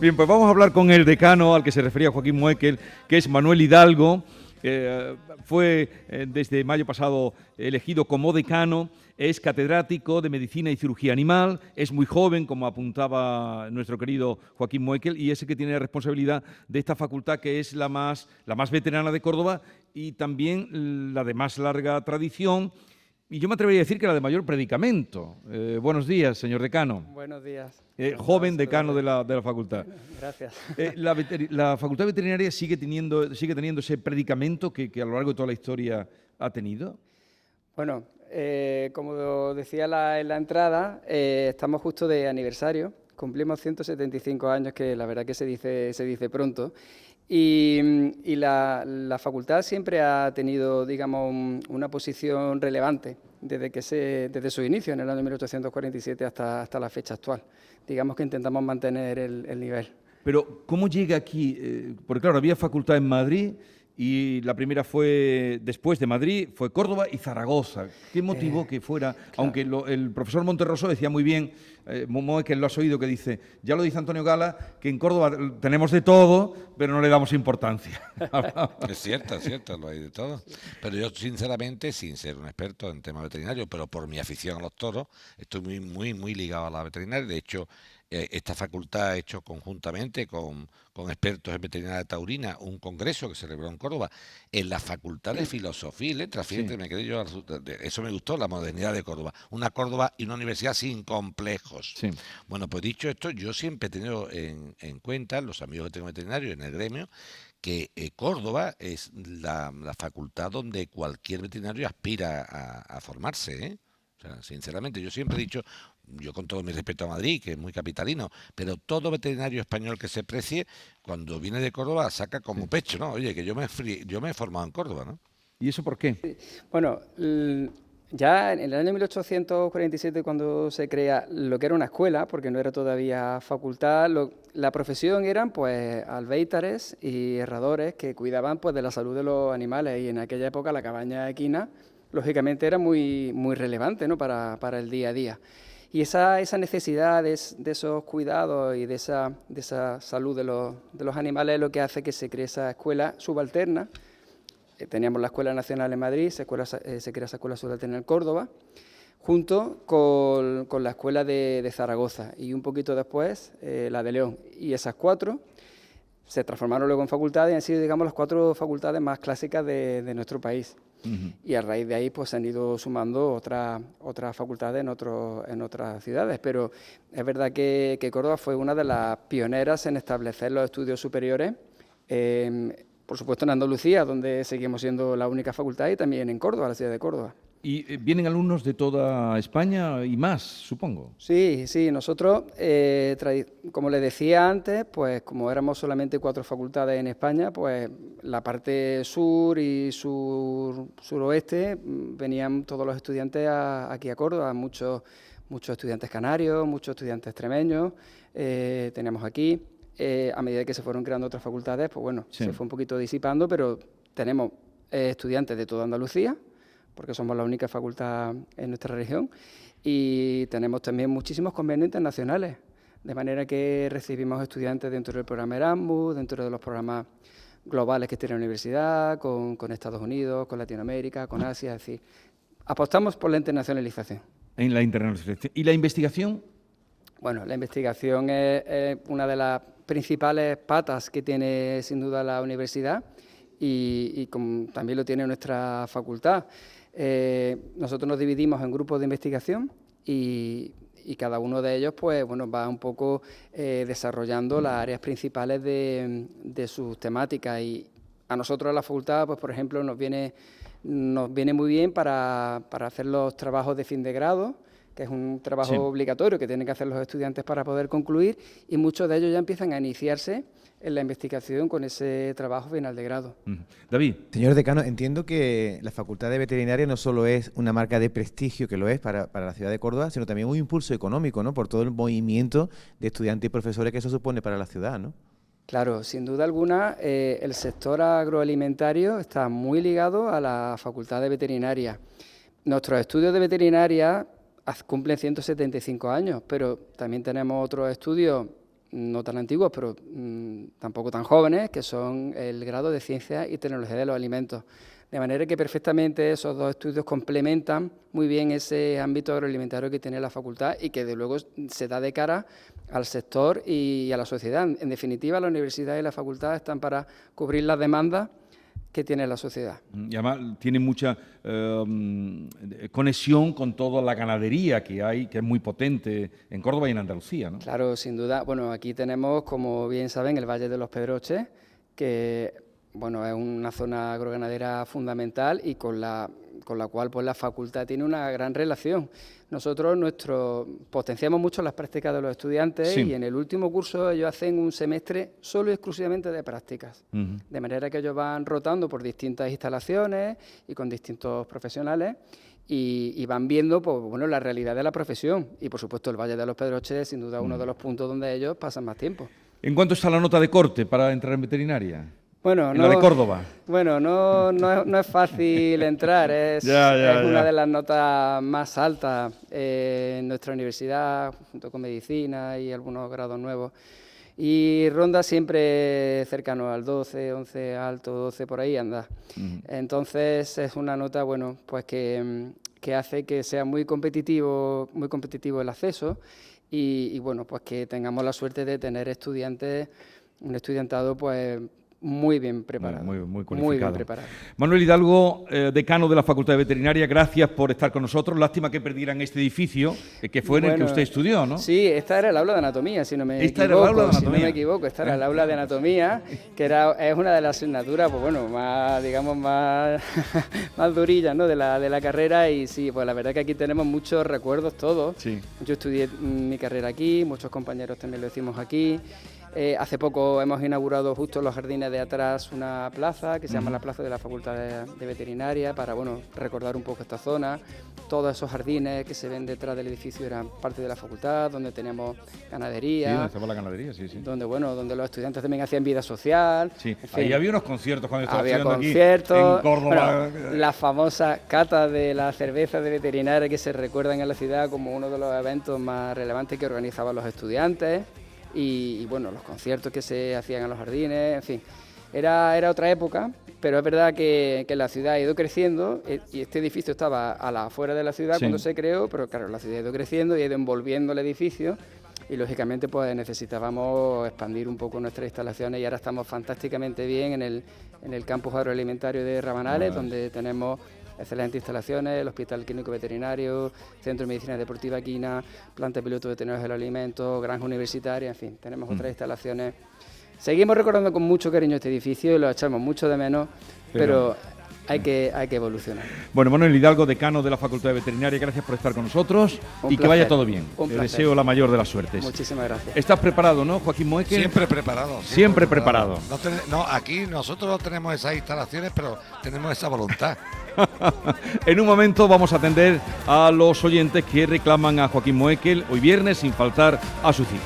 Bien, pues vamos a hablar con el decano al que se refería Joaquín Muekel, que es Manuel Hidalgo. Eh, fue eh, desde mayo pasado elegido como decano, es catedrático de Medicina y Cirugía Animal, es muy joven, como apuntaba nuestro querido Joaquín Moekel, y es el que tiene la responsabilidad de esta facultad que es la más, la más veterana de Córdoba y también la de más larga tradición y yo me atrevería a decir que la de mayor predicamento. Eh, buenos días, señor decano. Buenos días. Eh, joven decano de la, de la, facultad. Gracias. Eh, la, la, facultad veterinaria sigue teniendo, sigue teniendo ese predicamento que, que, a lo largo de toda la historia ha tenido. Bueno, como decía la, en la entrada, estamos justo de aniversario. Cumplimos 175 años, que la verdad que se dice, se dice pronto. Y, la, facultad siempre ha tenido, digamos, una posición relevante desde, que se, desde su inicio, en el año 1847 hasta, hasta la fecha actual. Digamos que intentamos mantener el, nivel. Pero, ¿cómo llega aquí? Eh, porque, claro, había facultad en Madrid y la primera fue después de Madrid, fue Córdoba y Zaragoza. ¿Qué motivó eh, que fuera? Aunque el profesor Monterroso decía muy bien, eh, que lo has oído, que dice, ya lo dice Antonio Gala, que en Córdoba tenemos de todo, pero no le damos importancia. es cierto, es cierto, lo hay de todo. Pero yo, sinceramente, sin ser un experto en temas veterinarios, pero por mi afición a los toros, estoy muy, muy, muy ligado a la veterinaria. De hecho, esta facultad ha hecho conjuntamente con, expertos en veterinaria taurina un congreso que se celebró en Córdoba en la Facultad de Filosofía y Letras. Fíjate, me quedé yo, eso me gustó, la modernidad de Córdoba. Una Córdoba y una universidad sin complejos. Bueno, pues dicho esto, yo siempre he tenido en, cuenta, los amigos que tengo veterinarios en el gremio, que eh, Córdoba es la, facultad donde cualquier veterinario aspira a, formarse. ¿eh? sinceramente, yo siempre he dicho, yo con todo mi respeto a Madrid, que es muy capitalino, pero todo veterinario español que se precie, cuando viene de Córdoba, saca como pecho, ¿no? Oye, que yo me, yo me he formado en Córdoba, ¿no? ¿Y eso por qué? Bueno, ya en el año 1847, cuando se crea lo que era una escuela, porque no era todavía facultad, la profesión eran pues albeitares y herradores que cuidaban pues de la salud de los animales y en aquella época la cabaña equina, lógicamente, era muy, muy relevante ¿no? para, para el día a día. Y esa, esa necesidad de, esos cuidados y de esa, de esa salud de los, de los, animales es lo que hace que se cree esa escuela subalterna. Eh, teníamos la Escuela Nacional en Madrid, se, eh, se crea esa escuela subalterna en Córdoba, junto con, con la Escuela de, de, Zaragoza y un poquito después eh, la de León. Y esas cuatro se transformaron luego en facultades y han sido, digamos, las cuatro facultades más clásicas de, de nuestro país. Y a raíz de ahí pues se han ido sumando otras facultades en, en otras ciudades. Pero es verdad que, Córdoba fue una de las pioneras en establecer los estudios superiores, em, por supuesto en Andalucía, donde seguimos siendo la única facultad, y también en Córdoba, la ciudad de Córdoba. ¿Y eh, vienen alumnos de toda España y más, supongo? Sí, sí, nosotros, eh, como les decía antes, pues como éramos solamente cuatro facultades en España, pues la parte sur y sur, suroeste mm, venían todos los estudiantes aquí a Córdoba, muchos, muchos estudiantes canarios, muchos estudiantes extremeños, eh, tenemos aquí. a medida que se fueron creando otras facultades, pues bueno, se fue un poquito disipando, pero tenemos estudiantes de toda Andalucía, porque somos la única facultad en nuestra región, y tenemos también muchísimos convenios internacionales, de manera que recibimos estudiantes dentro del programa Erasmus, dentro de los programas globales que tiene la universidad, con, Estados Unidos, con Latinoamérica, con Asia, es decir, apostamos por la internacionalización. En la internacionalización. ¿Y la investigación? Bueno, la investigación es, una de las principales patas que tiene sin duda la universidad y, también lo tiene nuestra facultad. Eh, nosotros nos dividimos en grupos de investigación y, cada uno de ellos pues, bueno, va un poco eh, desarrollando las áreas principales de, sus temáticas. Y a nosotros, a la facultad, pues, por ejemplo, nos viene, nos viene muy bien para, hacer los trabajos de fin de grado, que es un trabajo obligatorio que tienen que hacer los estudiantes para poder concluir, y muchos de ellos ya empiezan a iniciarse en la investigación con ese trabajo final de grado. David. Señor decano, entiendo que la Facultad de Veterinaria no solo es una marca de prestigio, que lo es para, la ciudad de Córdoba, sino también un impulso económico, ¿no? Por todo el movimiento de estudiantes y profesores que eso supone para la ciudad, ¿no? Claro, sin duda alguna, eh, el sector agroalimentario está muy ligado a la Facultad de Veterinaria. Nuestros estudios de veterinaria cumplen 175 años, pero también tenemos otros estudios no tan antiguos, pero mm, tampoco tan jóvenes, que son el grado de Ciencia y Tecnología de los Alimentos. De manera que perfectamente esos dos estudios complementan muy bien ese ámbito agroalimentario que tiene la facultad y que de luego se da de cara al sector y a la sociedad. En definitiva, la universidad y la facultad están para cubrir las demandas que tiene la sociedad. Y además tiene mucha em, conexión con toda la ganadería que hay, que es muy potente en Córdoba y en Andalucía. ¿no? Claro, sin duda. Bueno, aquí tenemos, como bien saben, el Valle de los Pedroches, que bueno, es una zona agroganadera fundamental y con la, con la cual pues, la facultad tiene una gran relación. Nosotros nuestro, potenciamos mucho las prácticas de los estudiantes y en el último curso ellos hacen un semestre solo y exclusivamente de prácticas, de manera que ellos van rotando por distintas instalaciones y con distintos profesionales y, van viendo pues, bueno, la realidad de la profesión. Y por supuesto el Valle de los Pedroches es sin duda uno de los puntos donde ellos pasan más tiempo. ¿En cuánto está la nota de corte para entrar en veterinaria? Bueno, no, la de Córdoba. Bueno, no, no, es, fácil entrar, es, una de las notas más altas en nuestra universidad, junto con medicina y algunos grados nuevos. Y ronda siempre cercano al 12, 11 alto, 12 por ahí anda. Entonces es una nota, bueno, pues que, que, hace que sea muy competitivo, muy competitivo el acceso y, y bueno, pues que tengamos la suerte de tener estudiantes, un estudiantado pues muy bien preparado. Muy, muy, bien preparado. Manuel Hidalgo, eh, decano de la Facultad de Veterinaria, gracias por estar con nosotros. Lástima que perdieran este edificio, eh, que fue en el que usted estudió, ¿no? Sí, esta era el aula de anatomía, si no me esta equivoco. Era el aula de anatomía. Si no me equivoco, esta era el aula de anatomía, que era, es una de las asignaturas, pues bueno, más, digamos, más, más durillas, ¿no? De la, de la carrera y sí, pues la verdad que aquí tenemos muchos recuerdos todos. Sí. Yo estudié mi carrera aquí, muchos compañeros también lo hicimos aquí. Eh, hace poco hemos inaugurado justo en los jardines de atrás una plaza que se llama la Plaza de la Facultad de, Veterinaria para bueno, recordar un poco esta zona. Todos esos jardines que se ven detrás del edificio eran parte de la facultad, donde teníamos ganadería. Sí, la ganadería, sí, sí. Donde, bueno, donde los estudiantes también hacían vida social. Sí, ahí había unos conciertos cuando estaba había conciertos, en Córdoba. la famosa cata de la cerveza de veterinaria que se recuerdan en la ciudad como uno de los eventos más relevantes que organizaban los estudiantes y, bueno, los conciertos que se hacían en los jardines, en fin. Era, era otra época, pero es verdad que, que, la ciudad ha ido creciendo eh, y este edificio estaba a la afuera de la ciudad cuando se creó, pero claro, la ciudad ha ido creciendo y ha ido envolviendo el edificio y lógicamente pues necesitábamos expandir un poco nuestras instalaciones y ahora estamos fantásticamente bien en el, en el campus agroalimentario de Rabanales, donde tenemos excelentes instalaciones, el Hospital Clínico Veterinario, Centro de Medicina Deportiva Quina, planta piloto de tecnología del alimento, granja universitaria, en fin, tenemos otras mm. instalaciones. Seguimos recordando con mucho cariño este edificio y lo echamos mucho de menos, pero, hay que, hay que evolucionar. Bueno, Manuel Hidalgo, decano de la Facultad de Veterinaria, gracias por estar con nosotros y que vaya todo bien. Te deseo la mayor de las suertes. Muchísimas gracias. ¿Estás preparado, no, Joaquín Moeque? Siempre preparado. Siempre, preparado. No, aquí nosotros no tenemos esas instalaciones, pero tenemos esa voluntad. En un momento vamos a atender a los oyentes que reclaman a Joaquín Moekel hoy viernes sin faltar a su cita.